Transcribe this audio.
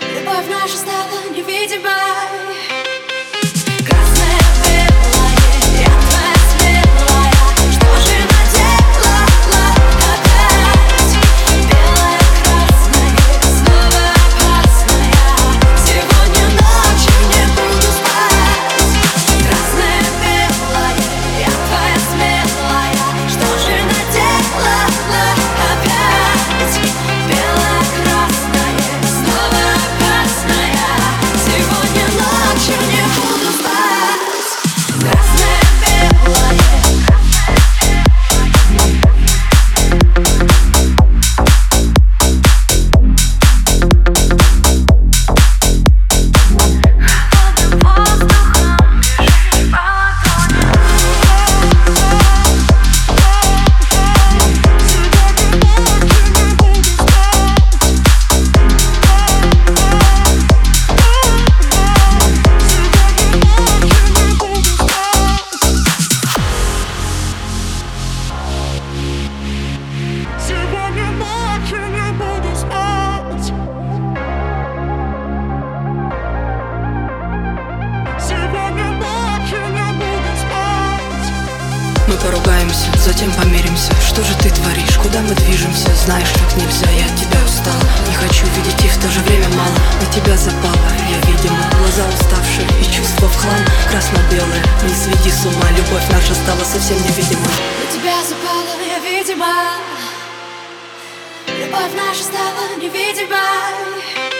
Любовь наша стала невидимой. Договоримся, затем помиримся. Что же ты творишь, куда мы движемся? Знаешь, так нельзя, я от тебя устал Не хочу видеть и в то же время мало. На тебя запала, я видимо Глаза уставшие и чувства в хлам Красно-белые, не сведи с ума Любовь наша стала совсем невидимой. На тебя запала, я видимо. Любовь наша стала невидимой